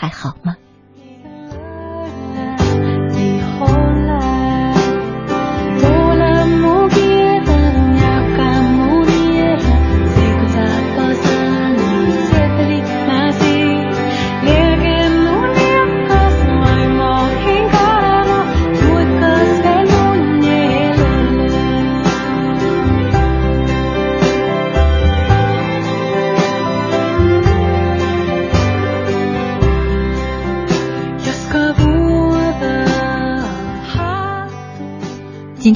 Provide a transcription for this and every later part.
还好吗？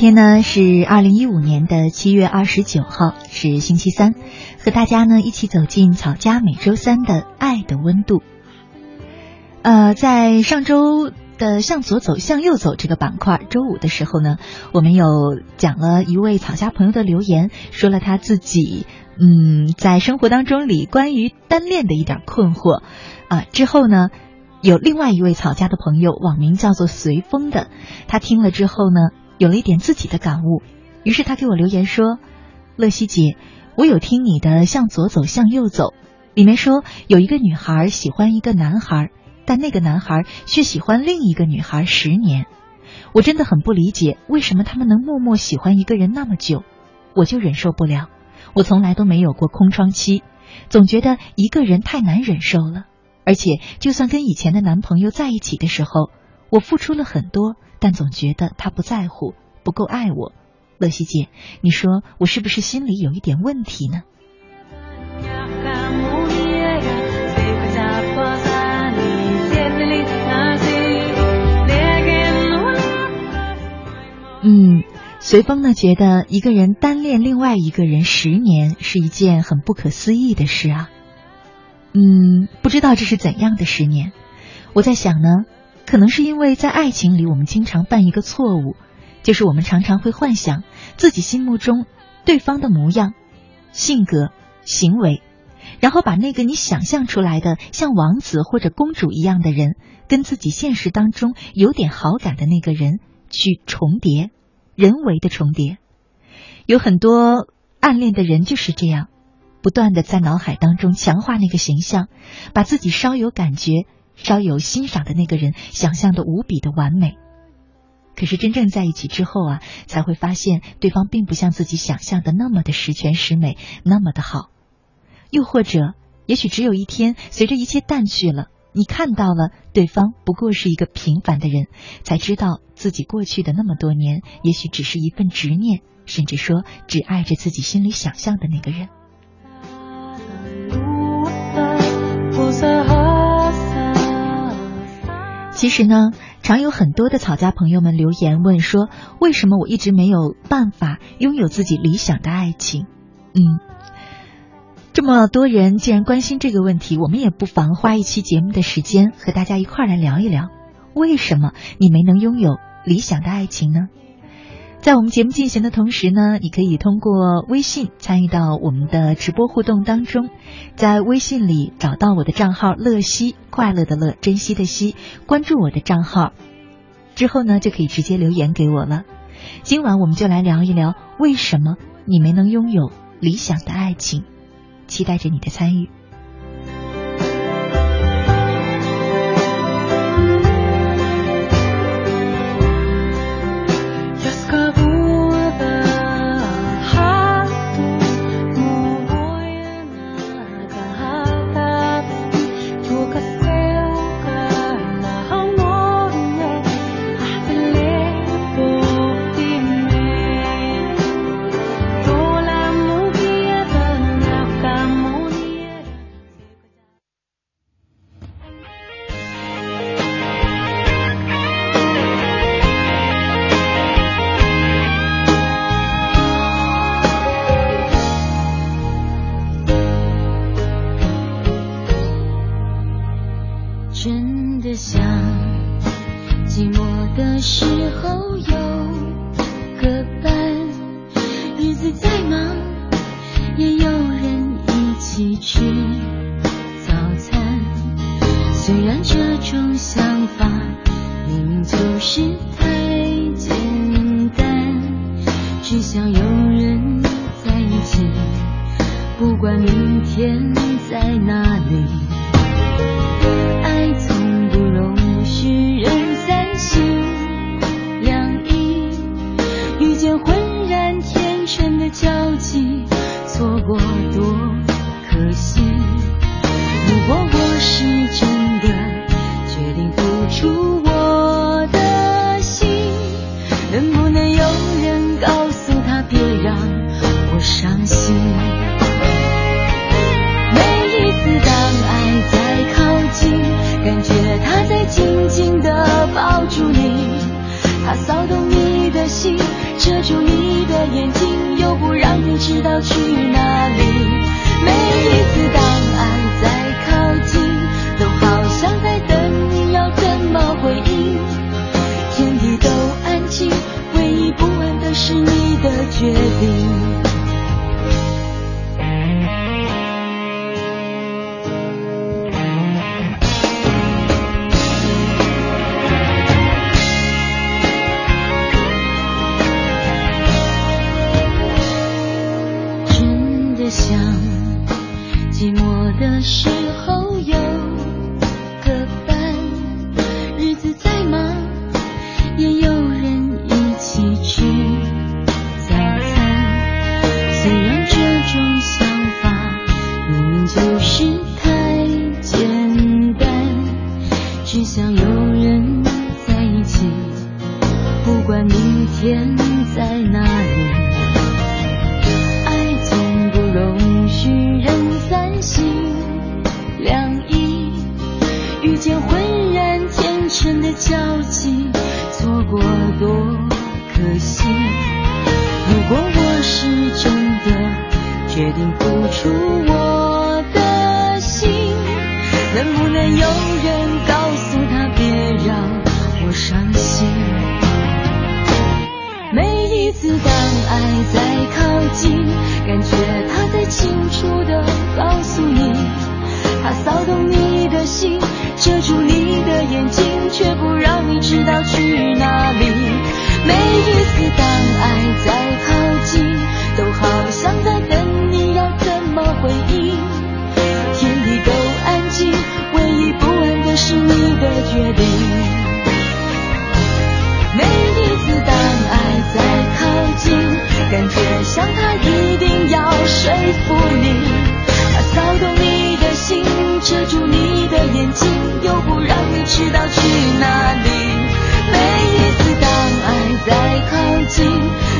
今天呢是二零一五年的七月二十九号，是星期三，和大家呢一起走进草家每周三的爱的温度。呃，在上周的向左走向右走这个板块，周五的时候呢，我们有讲了一位草家朋友的留言，说了他自己嗯在生活当中里关于单恋的一点困惑啊。之后呢，有另外一位草家的朋友，网名叫做随风的，他听了之后呢。有了一点自己的感悟，于是他给我留言说：“乐西姐，我有听你的《向左走，向右走》，里面说有一个女孩喜欢一个男孩，但那个男孩却喜欢另一个女孩十年。我真的很不理解，为什么他们能默默喜欢一个人那么久，我就忍受不了。我从来都没有过空窗期，总觉得一个人太难忍受了。而且，就算跟以前的男朋友在一起的时候，我付出了很多。”但总觉得他不在乎，不够爱我。乐西姐，你说我是不是心里有一点问题呢？嗯，随风呢觉得一个人单恋另外一个人十年是一件很不可思议的事啊。嗯，不知道这是怎样的十年。我在想呢。可能是因为在爱情里，我们经常犯一个错误，就是我们常常会幻想自己心目中对方的模样、性格、行为，然后把那个你想象出来的像王子或者公主一样的人，跟自己现实当中有点好感的那个人去重叠，人为的重叠。有很多暗恋的人就是这样，不断的在脑海当中强化那个形象，把自己稍有感觉。稍有欣赏的那个人，想象的无比的完美，可是真正在一起之后啊，才会发现对方并不像自己想象的那么的十全十美，那么的好。又或者，也许只有一天，随着一切淡去了，你看到了对方不过是一个平凡的人，才知道自己过去的那么多年，也许只是一份执念，甚至说只爱着自己心里想象的那个人。其实呢，常有很多的草家朋友们留言问说，为什么我一直没有办法拥有自己理想的爱情？嗯，这么多人既然关心这个问题，我们也不妨花一期节目的时间和大家一块来聊一聊，为什么你没能拥有理想的爱情呢？在我们节目进行的同时呢，你可以通过微信参与到我们的直播互动当中，在微信里找到我的账号“乐西”，快乐的乐，珍惜的惜，关注我的账号之后呢，就可以直接留言给我了。今晚我们就来聊一聊，为什么你没能拥有理想的爱情？期待着你的参与。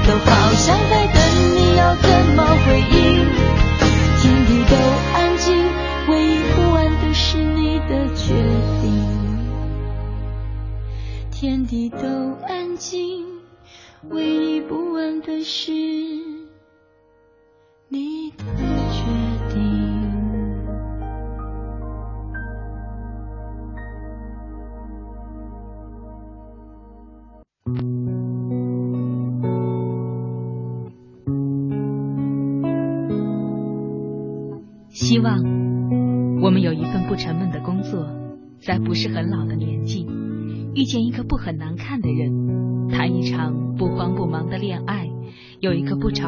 希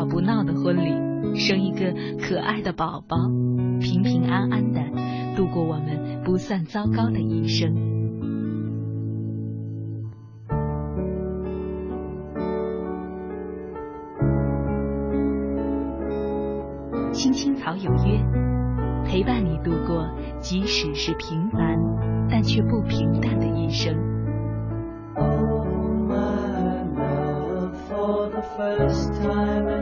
不闹的婚礼生一个可爱的宝宝平平安安的度过我们不算糟糕的一生。青青草有约陪伴你度过即使是平凡但却不平淡的一生。For the first time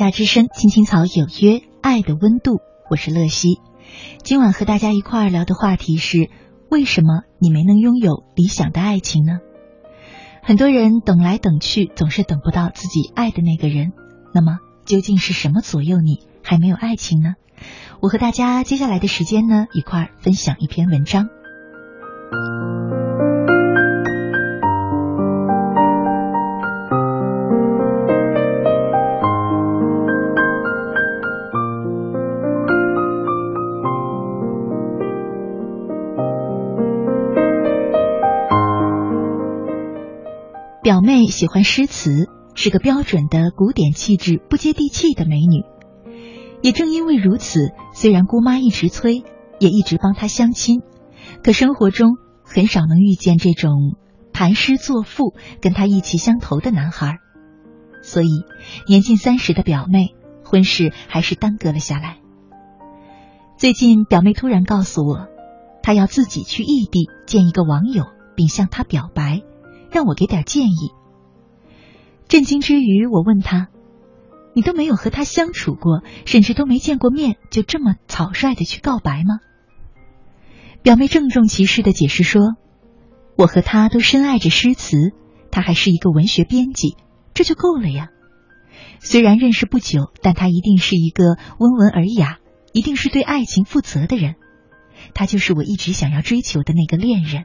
夏之声，青青草有约，爱的温度，我是乐西。今晚和大家一块儿聊的话题是：为什么你没能拥有理想的爱情呢？很多人等来等去，总是等不到自己爱的那个人。那么，究竟是什么左右你还没有爱情呢？我和大家接下来的时间呢，一块儿分享一篇文章。表妹喜欢诗词，是个标准的古典气质、不接地气的美女。也正因为如此，虽然姑妈一直催，也一直帮她相亲，可生活中很少能遇见这种谈诗作赋、跟她意气相投的男孩。所以，年近三十的表妹婚事还是耽搁了下来。最近，表妹突然告诉我，她要自己去异地见一个网友，并向他表白。让我给点建议。震惊之余，我问他：“你都没有和他相处过，甚至都没见过面，就这么草率的去告白吗？”表妹郑重其事的解释说：“我和他都深爱着诗词，他还是一个文学编辑，这就够了呀。虽然认识不久，但他一定是一个温文尔雅，一定是对爱情负责的人。他就是我一直想要追求的那个恋人。”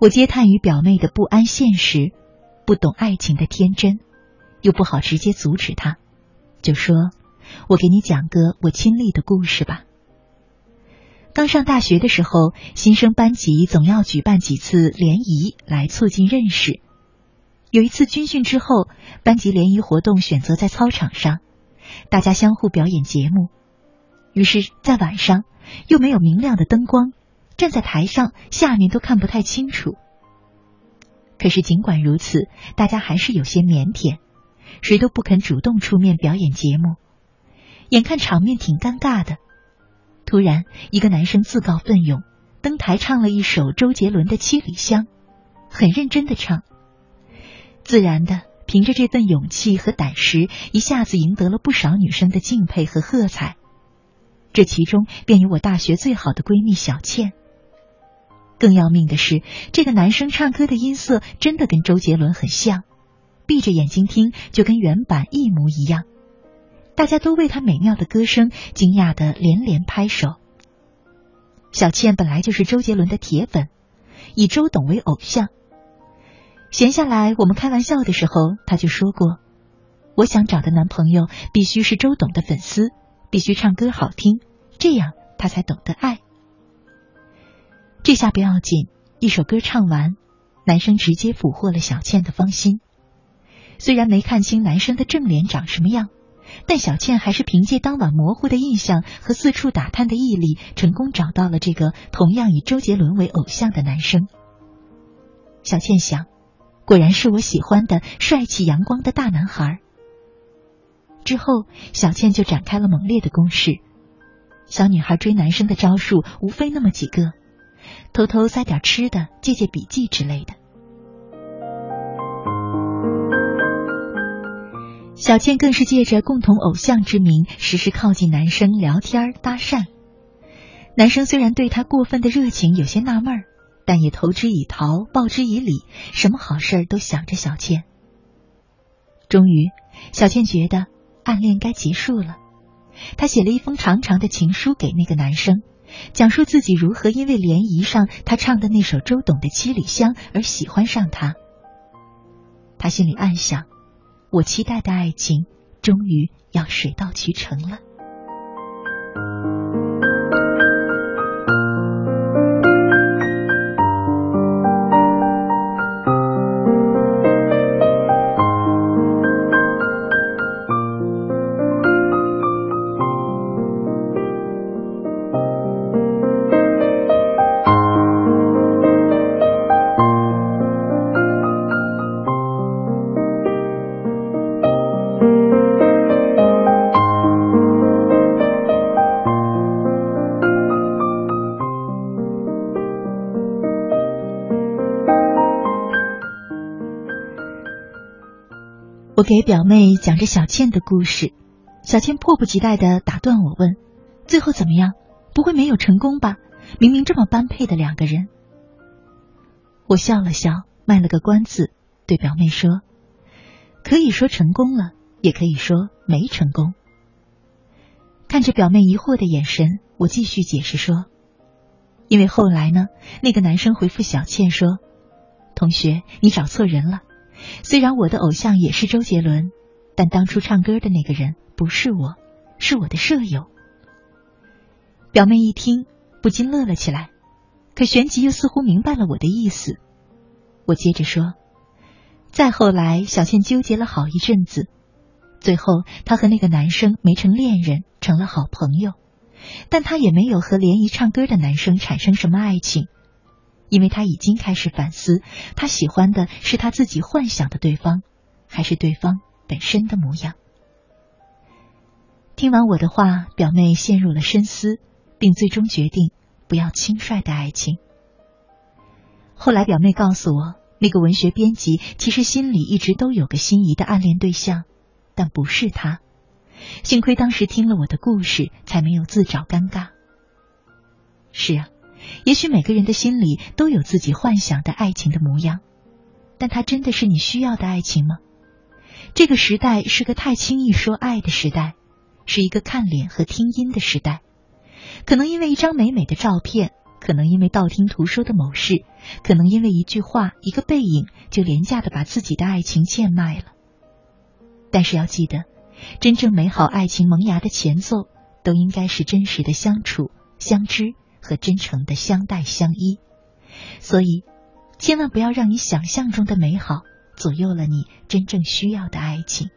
我嗟叹于表妹的不安现实，不懂爱情的天真，又不好直接阻止她，就说：“我给你讲个我亲历的故事吧。刚上大学的时候，新生班级总要举办几次联谊来促进认识。有一次军训之后，班级联谊活动选择在操场上，大家相互表演节目。于是，在晚上又没有明亮的灯光。”站在台上，下面都看不太清楚。可是尽管如此，大家还是有些腼腆，谁都不肯主动出面表演节目。眼看场面挺尴尬的，突然一个男生自告奋勇登台唱了一首周杰伦的《七里香》，很认真的唱。自然的，凭着这份勇气和胆识，一下子赢得了不少女生的敬佩和喝彩。这其中便有我大学最好的闺蜜小倩。更要命的是，这个男生唱歌的音色真的跟周杰伦很像，闭着眼睛听就跟原版一模一样。大家都为他美妙的歌声惊讶的连连拍手。小倩本来就是周杰伦的铁粉，以周董为偶像。闲下来我们开玩笑的时候，他就说过：“我想找的男朋友必须是周董的粉丝，必须唱歌好听，这样他才懂得爱。”这下不要紧，一首歌唱完，男生直接俘获了小倩的芳心。虽然没看清男生的正脸长什么样，但小倩还是凭借当晚模糊的印象和四处打探的毅力，成功找到了这个同样以周杰伦为偶像的男生。小倩想，果然是我喜欢的帅气阳光的大男孩。之后，小倩就展开了猛烈的攻势。小女孩追男生的招数无非那么几个。偷偷塞点吃的，借借笔记之类的。小倩更是借着共同偶像之名，时时靠近男生聊天搭讪。男生虽然对她过分的热情有些纳闷，但也投之以桃，报之以李，什么好事都想着小倩。终于，小倩觉得暗恋该结束了，她写了一封长长的情书给那个男生。讲述自己如何因为联谊上他唱的那首周董的《七里香》而喜欢上他。他心里暗想：我期待的爱情终于要水到渠成了。给表妹讲着小倩的故事，小倩迫不及待的打断我问：“最后怎么样？不会没有成功吧？明明这么般配的两个人。”我笑了笑，卖了个关子，对表妹说：“可以说成功了，也可以说没成功。”看着表妹疑惑的眼神，我继续解释说：“因为后来呢，那个男生回复小倩说：‘同学，你找错人了。’”虽然我的偶像也是周杰伦，但当初唱歌的那个人不是我，是我的舍友。表妹一听，不禁乐了起来，可旋即又似乎明白了我的意思。我接着说：“再后来，小倩纠结了好一阵子，最后她和那个男生没成恋人，成了好朋友，但她也没有和联谊唱歌的男生产生什么爱情。”因为他已经开始反思，他喜欢的是他自己幻想的对方，还是对方本身的模样？听完我的话，表妹陷入了深思，并最终决定不要轻率的爱情。后来，表妹告诉我，那个文学编辑其实心里一直都有个心仪的暗恋对象，但不是他。幸亏当时听了我的故事，才没有自找尴尬。是啊。也许每个人的心里都有自己幻想的爱情的模样，但它真的是你需要的爱情吗？这个时代是个太轻易说爱的时代，是一个看脸和听音的时代。可能因为一张美美的照片，可能因为道听途说的某事，可能因为一句话、一个背影，就廉价的把自己的爱情贱卖了。但是要记得，真正美好爱情萌芽的前奏，都应该是真实的相处、相知。和真诚的相待相依，所以千万不要让你想象中的美好左右了你真正需要的爱情。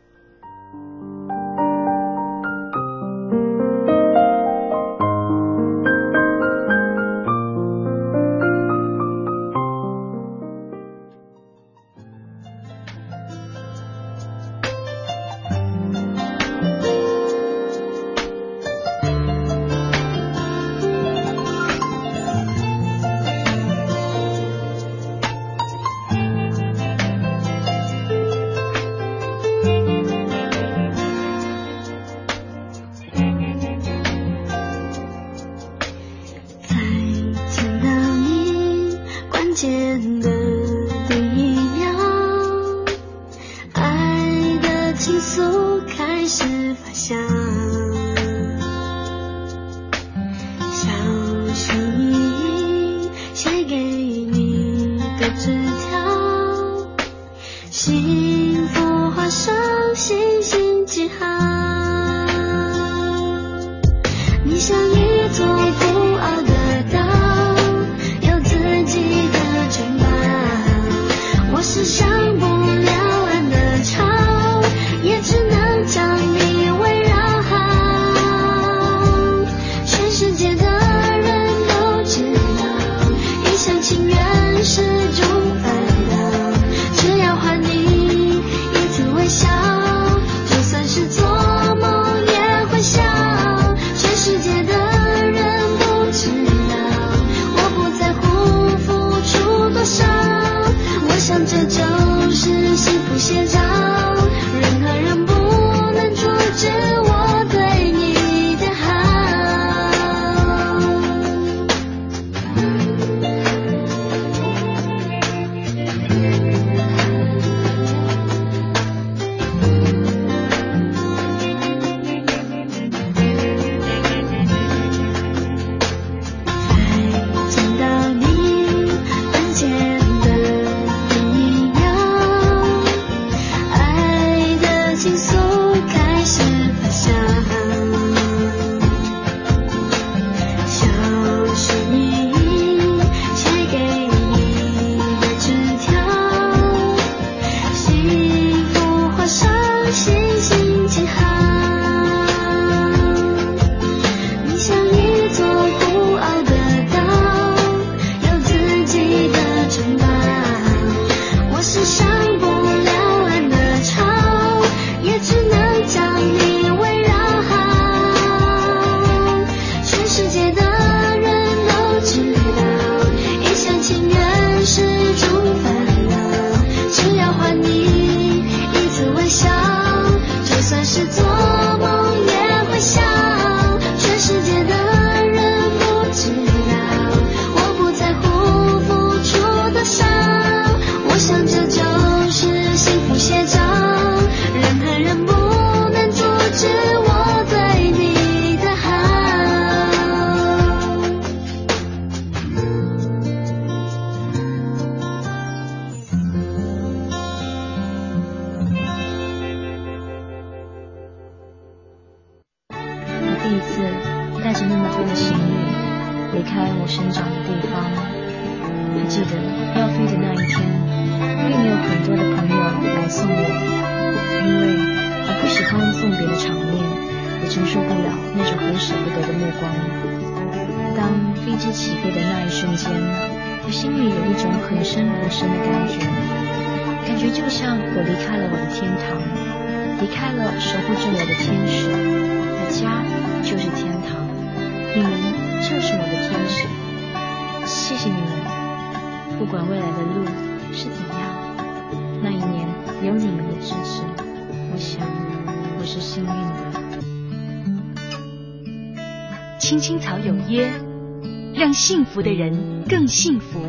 福的人更幸福，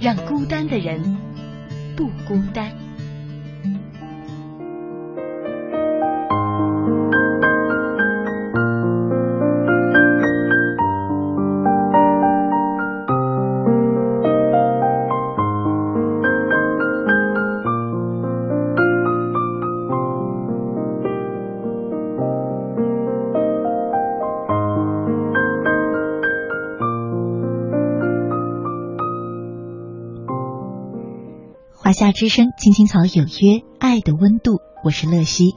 让孤单的人不孤单。之声，青青草有约，爱的温度，我是乐西。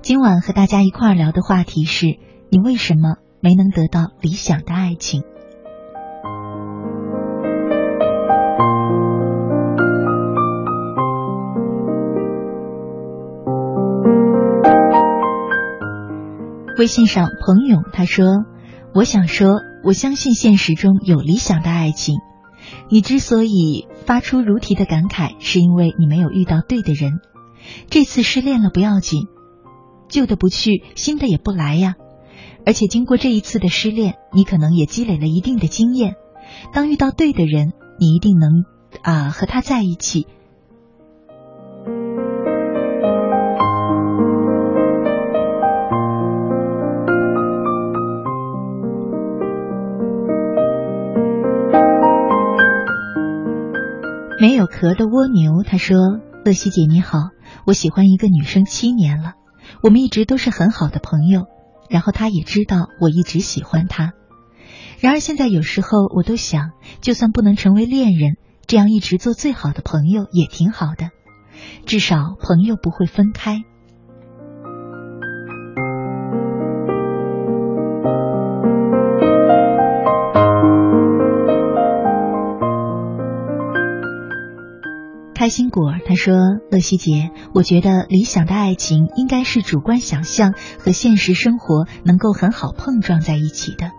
今晚和大家一块儿聊的话题是：你为什么没能得到理想的爱情？微信上，彭勇他说：“我想说，我相信现实中有理想的爱情。”你之所以发出如题的感慨，是因为你没有遇到对的人。这次失恋了不要紧，旧的不去，新的也不来呀。而且经过这一次的失恋，你可能也积累了一定的经验。当遇到对的人，你一定能啊和他在一起。没有壳的蜗牛，他说：“乐西姐你好，我喜欢一个女生七年了，我们一直都是很好的朋友，然后她也知道我一直喜欢她。然而现在有时候我都想，就算不能成为恋人，这样一直做最好的朋友也挺好的，至少朋友不会分开。”开心果他说：“乐西姐，我觉得理想的爱情应该是主观想象和现实生活能够很好碰撞在一起的。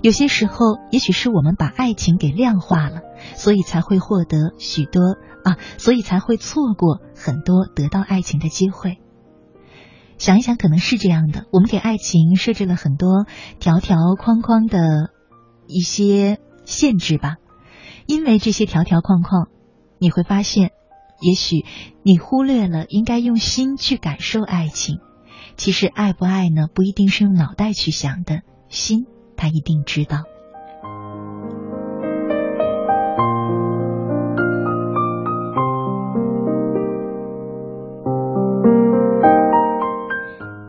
有些时候，也许是我们把爱情给量化了，所以才会获得许多啊，所以才会错过很多得到爱情的机会。想一想，可能是这样的。我们给爱情设置了很多条条框框的一些限制吧，因为这些条条框框。”你会发现，也许你忽略了应该用心去感受爱情。其实爱不爱呢，不一定是用脑袋去想的，心他一定知道。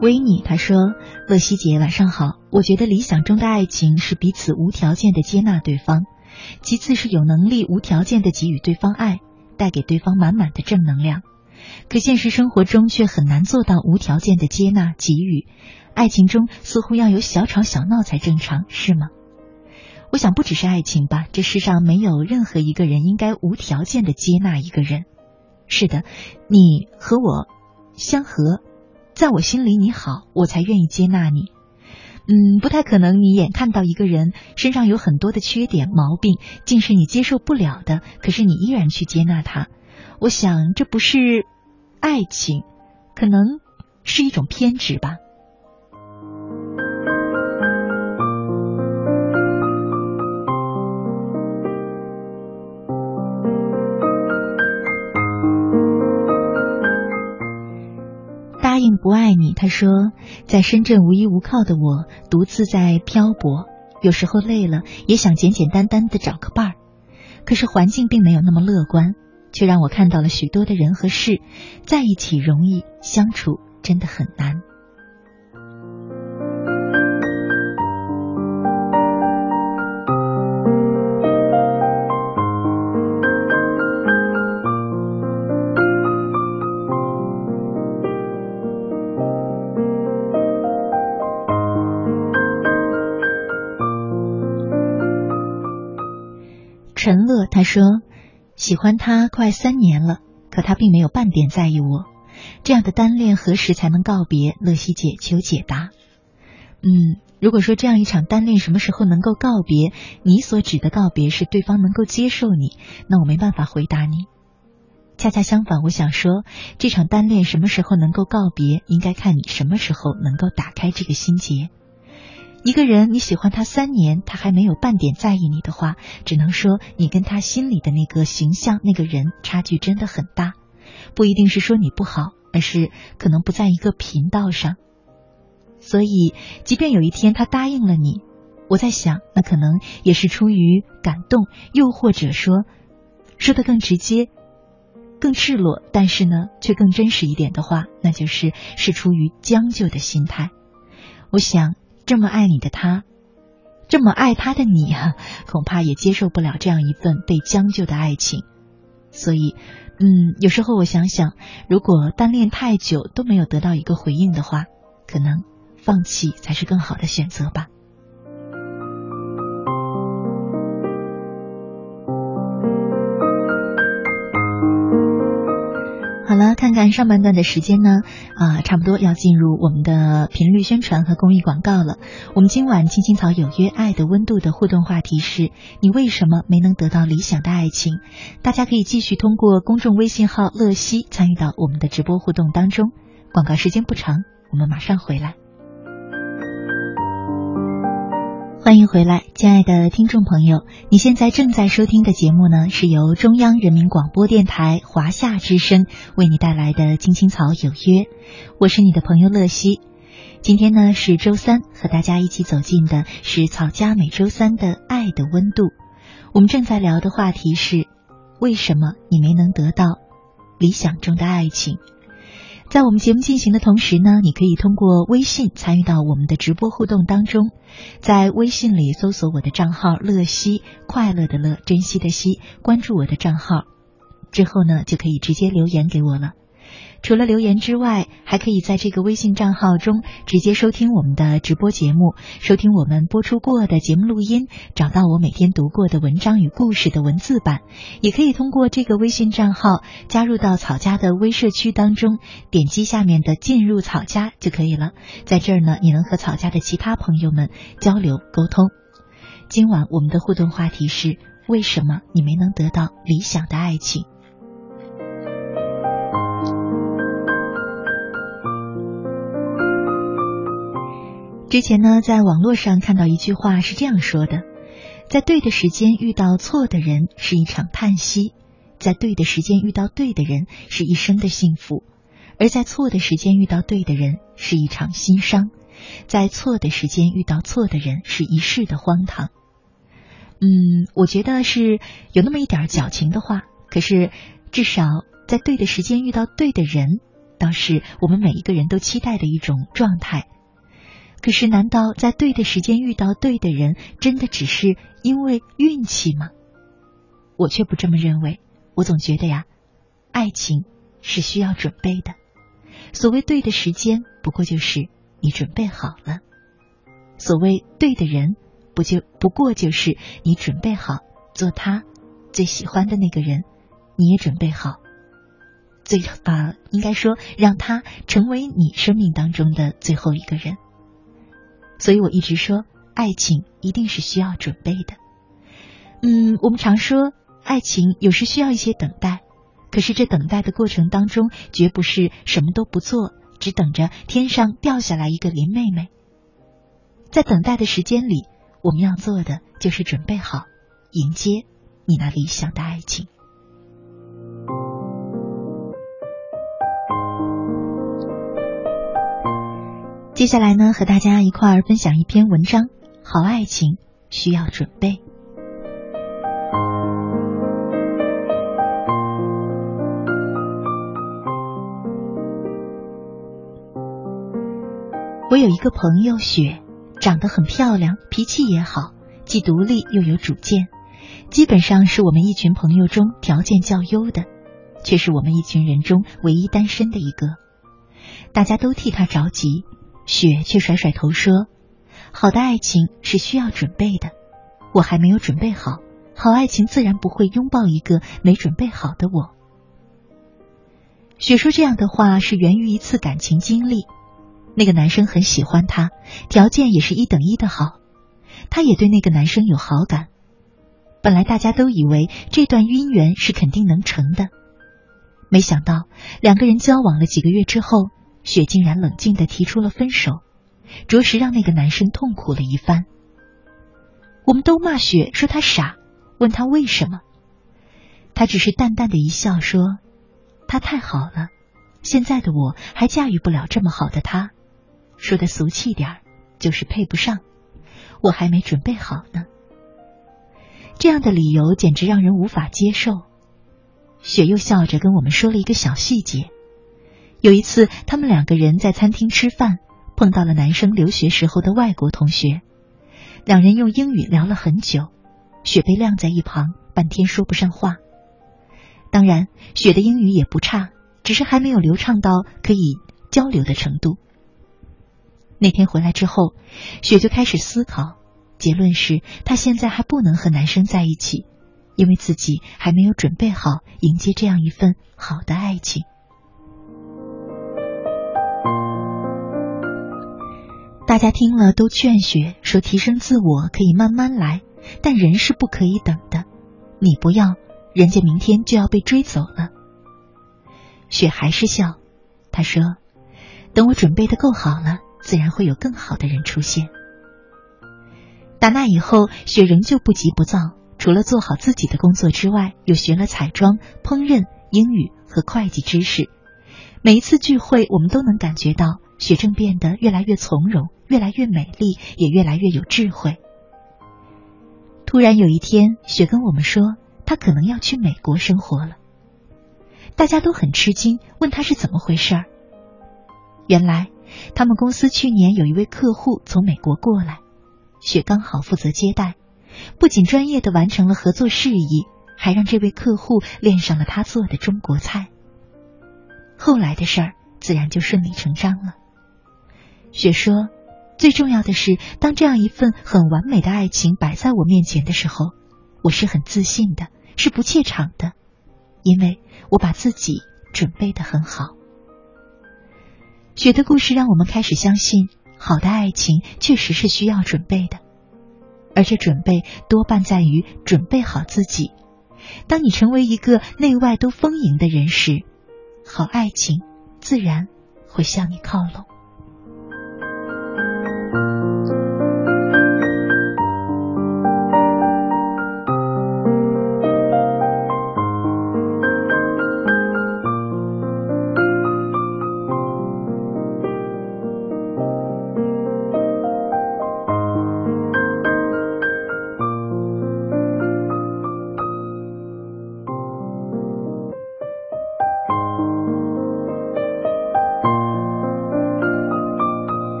维尼他说：“乐西姐晚上好，我觉得理想中的爱情是彼此无条件的接纳对方。”其次是有能力无条件的给予对方爱，带给对方满满的正能量。可现实生活中却很难做到无条件的接纳给予。爱情中似乎要有小吵小闹才正常，是吗？我想不只是爱情吧，这世上没有任何一个人应该无条件的接纳一个人。是的，你和我相合，在我心里你好，我才愿意接纳你。嗯，不太可能。你眼看到一个人身上有很多的缺点毛病，竟是你接受不了的，可是你依然去接纳他。我想这不是爱情，可能是一种偏执吧。应不爱你，他说，在深圳无依无靠的我，独自在漂泊，有时候累了，也想简简单单的找个伴儿。可是环境并没有那么乐观，却让我看到了许多的人和事，在一起容易，相处真的很难。他说，喜欢他快三年了，可他并没有半点在意我。这样的单恋何时才能告别？乐西姐求解答。嗯，如果说这样一场单恋什么时候能够告别，你所指的告别是对方能够接受你，那我没办法回答你。恰恰相反，我想说，这场单恋什么时候能够告别，应该看你什么时候能够打开这个心结。一个人你喜欢他三年，他还没有半点在意你的话，只能说你跟他心里的那个形象、那个人差距真的很大。不一定是说你不好，而是可能不在一个频道上。所以，即便有一天他答应了你，我在想，那可能也是出于感动，又或者说，说的更直接、更赤裸，但是呢，却更真实一点的话，那就是是出于将就的心态。我想，这么爱你的他，这么爱他的你啊，恐怕也接受不了这样一份被将就的爱情。所以，嗯，有时候我想想，如果单恋太久都没有得到一个回应的话，可能。放弃才是更好的选择吧。看上半段的时间呢，啊，差不多要进入我们的频率宣传和公益广告了。我们今晚青青草有约爱的温度的互动话题是：你为什么没能得到理想的爱情？大家可以继续通过公众微信号乐西参与到我们的直播互动当中。广告时间不长，我们马上回来。欢迎回来，亲爱的听众朋友，你现在正在收听的节目呢，是由中央人民广播电台华夏之声为你带来的《青青草有约》，我是你的朋友乐西。今天呢是周三，和大家一起走进的是草家每周三的爱的温度。我们正在聊的话题是：为什么你没能得到理想中的爱情？在我们节目进行的同时呢，你可以通过微信参与到我们的直播互动当中，在微信里搜索我的账号“乐西”，快乐的乐，珍惜的惜，关注我的账号之后呢，就可以直接留言给我了。除了留言之外，还可以在这个微信账号中直接收听我们的直播节目，收听我们播出过的节目录音，找到我每天读过的文章与故事的文字版。也可以通过这个微信账号加入到草家的微社区当中，点击下面的进入草家就可以了。在这儿呢，你能和草家的其他朋友们交流沟通。今晚我们的互动话题是：为什么你没能得到理想的爱情？之前呢，在网络上看到一句话是这样说的：在对的时间遇到错的人是一场叹息，在对的时间遇到对的人是一生的幸福，而在错的时间遇到对的人是一场心伤，在错的时间遇到错的人是一世的荒唐。嗯，我觉得是有那么一点矫情的话，可是至少在对的时间遇到对的人，倒是我们每一个人都期待的一种状态。可是，难道在对的时间遇到对的人，真的只是因为运气吗？我却不这么认为。我总觉得呀，爱情是需要准备的。所谓对的时间，不过就是你准备好了；所谓对的人，不就不过就是你准备好做他最喜欢的那个人，你也准备好最啊，应该说让他成为你生命当中的最后一个人。所以我一直说，爱情一定是需要准备的。嗯，我们常说，爱情有时需要一些等待，可是这等待的过程当中，绝不是什么都不做，只等着天上掉下来一个林妹妹。在等待的时间里，我们要做的就是准备好迎接你那理想的爱情。接下来呢，和大家一块儿分享一篇文章。好爱情需要准备。我有一个朋友雪，长得很漂亮，脾气也好，既独立又有主见，基本上是我们一群朋友中条件较优的，却是我们一群人中唯一单身的一个。大家都替他着急。雪却甩甩头说：“好的爱情是需要准备的，我还没有准备好，好爱情自然不会拥抱一个没准备好的我。雪说这样的话是源于一次感情经历，那个男生很喜欢她，条件也是一等一的好，她也对那个男生有好感。本来大家都以为这段姻缘是肯定能成的，没想到两个人交往了几个月之后，雪竟然冷静的提出了分手，着实让那个男生痛苦了一番。我们都骂雪说她傻，问她为什么，她只是淡淡的一笑说：“他太好了，现在的我还驾驭不了这么好的他。说的俗气点儿，就是配不上，我还没准备好呢。”这样的理由简直让人无法接受。雪又笑着跟我们说了一个小细节：有一次，他们两个人在餐厅吃饭，碰到了男生留学时候的外国同学，两人用英语聊了很久，雪被晾在一旁，半天说不上话。当然，雪的英语也不差，只是还没有流畅到可以交流的程度。那天回来之后，雪就开始思考。结论是她现在还不能和男生在一起，因为自己还没有准备好迎接这样一份好的爱情。大家听了都劝雪说：“提升自我可以慢慢来，但人是不可以等的。你不要，人家明天就要被追走了。”雪还是笑，她说：“等我准备的够好了，自然会有更好的人出现。”打那以后，雪仍旧不急不躁，除了做好自己的工作之外，又学了彩妆、烹饪、英语和会计知识。每一次聚会，我们都能感觉到雪正变得越来越从容，越来越美丽，也越来越有智慧。突然有一天，雪跟我们说，她可能要去美国生活了。大家都很吃惊，问她是怎么回事儿。原来，他们公司去年有一位客户从美国过来。雪刚好负责接待，不仅专业的完成了合作事宜，还让这位客户恋上了他做的中国菜。后来的事儿自然就顺理成章了。雪说：“最重要的是，当这样一份很完美的爱情摆在我面前的时候，我是很自信的，是不怯场的，因为我把自己准备的很好。”雪的故事让我们开始相信。好的爱情确实是需要准备的，而这准备多半在于准备好自己。当你成为一个内外都丰盈的人时，好爱情自然会向你靠拢。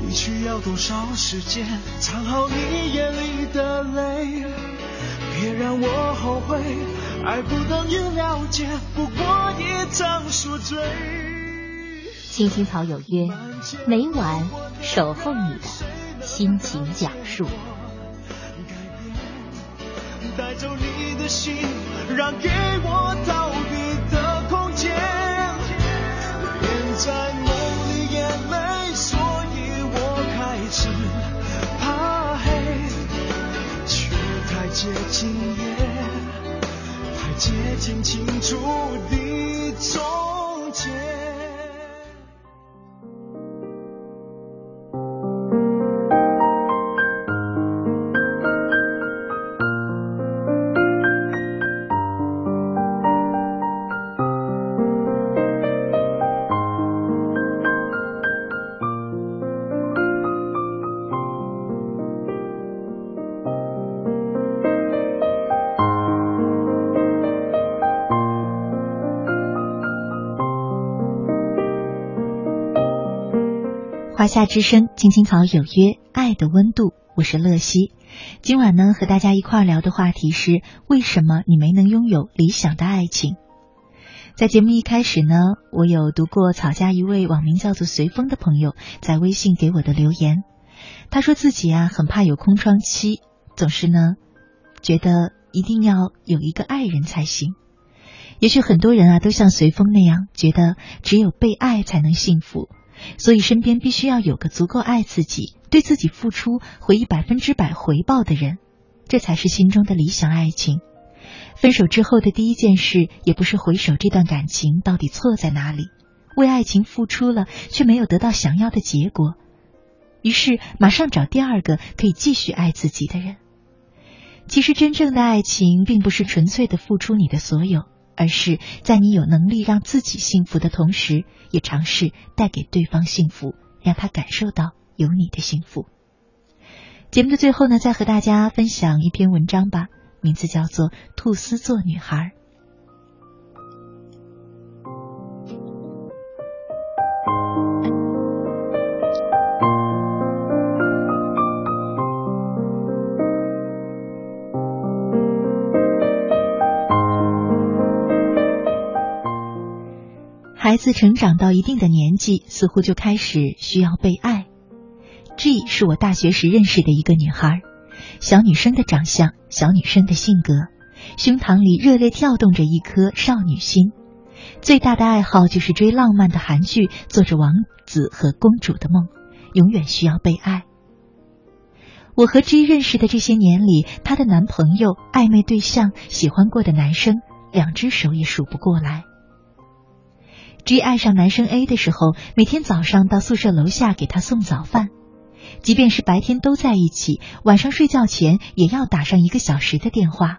你需要多少时间藏好你眼里的泪？别让我后悔，爱不等于了解，不过一场宿醉。青青草有约，每晚守候你的心情讲述。带走你的心，让给我逃接近也，太接近清楚的终结。夏之声，青青草有约，爱的温度，我是乐西。今晚呢，和大家一块儿聊的话题是：为什么你没能拥有理想的爱情？在节目一开始呢，我有读过草家一位网名叫做随风的朋友在微信给我的留言。他说自己啊，很怕有空窗期，总是呢，觉得一定要有一个爱人才行。也许很多人啊，都像随风那样，觉得只有被爱才能幸福。所以，身边必须要有个足够爱自己、对自己付出、回以百分之百回报的人，这才是心中的理想爱情。分手之后的第一件事，也不是回首这段感情到底错在哪里，为爱情付出了却没有得到想要的结果，于是马上找第二个可以继续爱自己的人。其实，真正的爱情并不是纯粹的付出你的所有。而是在你有能力让自己幸福的同时，也尝试带给对方幸福，让他感受到有你的幸福。节目的最后呢，再和大家分享一篇文章吧，名字叫做《兔丝做女孩》。孩子成长到一定的年纪，似乎就开始需要被爱。G 是我大学时认识的一个女孩，小女生的长相，小女生的性格，胸膛里热烈跳动着一颗少女心。最大的爱好就是追浪漫的韩剧，做着王子和公主的梦，永远需要被爱。我和 G 认识的这些年里，她的男朋友、暧昧对象、喜欢过的男生，两只手也数不过来。G 爱上男生 A 的时候，每天早上到宿舍楼下给他送早饭，即便是白天都在一起，晚上睡觉前也要打上一个小时的电话。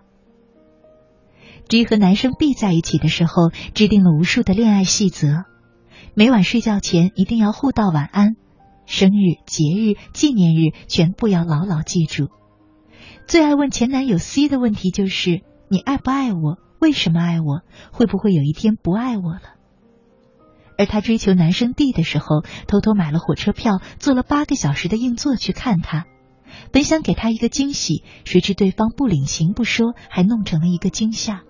G 和男生 B 在一起的时候，制定了无数的恋爱细则，每晚睡觉前一定要互道晚安，生日、节日、纪念日全部要牢牢记住。最爱问前男友 C 的问题就是：“你爱不爱我？为什么爱我？会不会有一天不爱我了？”而他追求男生 D 的时候，偷偷买了火车票，坐了八个小时的硬座去看他，本想给他一个惊喜，谁知对方不领情不说，还弄成了一个惊吓。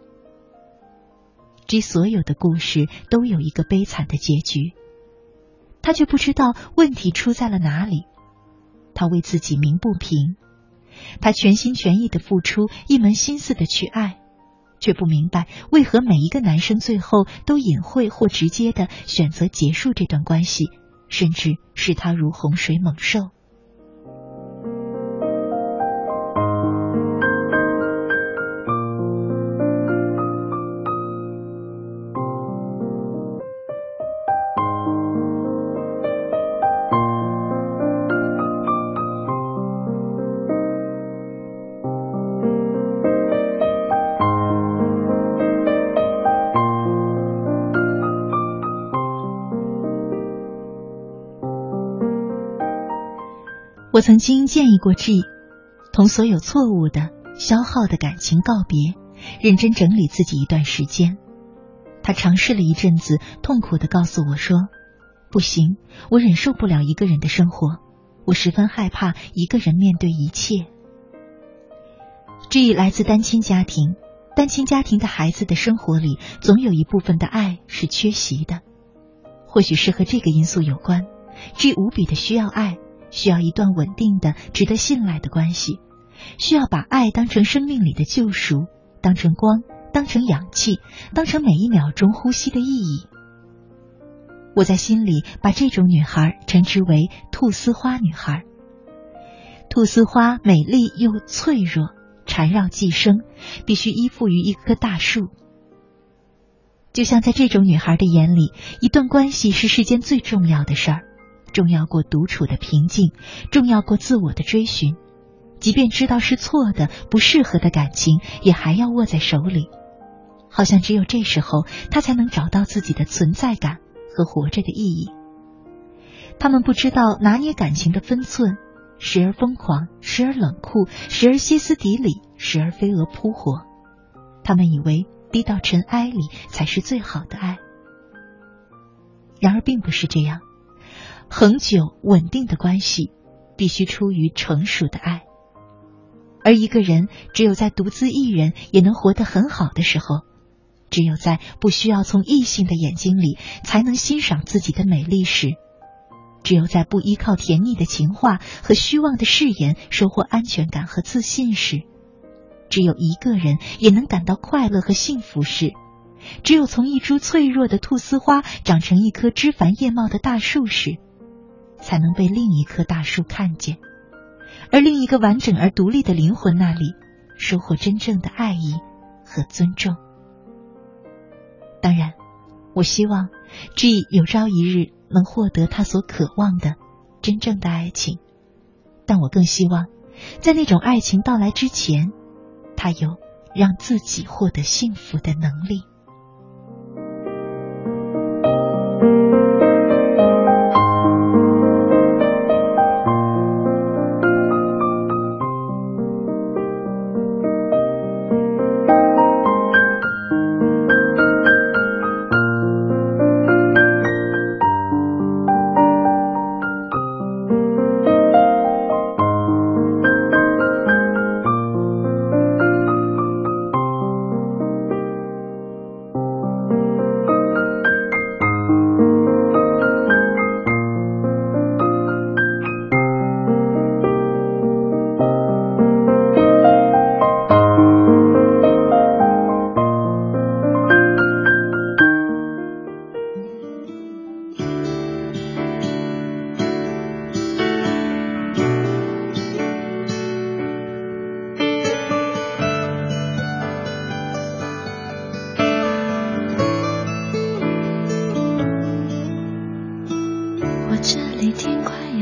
这所有的故事都有一个悲惨的结局，他却不知道问题出在了哪里。他为自己鸣不平，他全心全意的付出，一门心思的去爱。却不明白为何每一个男生最后都隐晦或直接的选择结束这段关系，甚至视他如洪水猛兽。我曾经建议过 G，同所有错误的、消耗的感情告别，认真整理自己一段时间。他尝试了一阵子，痛苦的告诉我说：“不行，我忍受不了一个人的生活，我十分害怕一个人面对一切。”G 来自单亲家庭，单亲家庭的孩子的生活里总有一部分的爱是缺席的，或许是和这个因素有关。G 无比的需要爱，需要一段稳定的、值得信赖的关系，需要把爱当成生命里的救赎，当成光。当成氧气，当成每一秒钟呼吸的意义。我在心里把这种女孩称之为“菟丝花女孩”。菟丝花美丽又脆弱，缠绕寄生，必须依附于一棵大树。就像在这种女孩的眼里，一段关系是世间最重要的事儿，重要过独处的平静，重要过自我的追寻。即便知道是错的、不适合的感情，也还要握在手里。好像只有这时候，他才能找到自己的存在感和活着的意义。他们不知道拿捏感情的分寸，时而疯狂，时而冷酷，时而歇斯底里，时而飞蛾扑火。他们以为低到尘埃里才是最好的爱，然而并不是这样。恒久稳定的关系，必须出于成熟的爱。而一个人只有在独自一人也能活得很好的时候。只有在不需要从异性的眼睛里才能欣赏自己的美丽时，只有在不依靠甜腻的情话和虚妄的誓言收获安全感和自信时，只有一个人也能感到快乐和幸福时，只有从一株脆弱的菟丝花长成一棵枝繁叶茂的大树时，才能被另一棵大树看见，而另一个完整而独立的灵魂那里收获真正的爱意和尊重。当然，我希望 G 有朝一日能获得他所渴望的真正的爱情，但我更希望，在那种爱情到来之前，他有让自己获得幸福的能力。每天快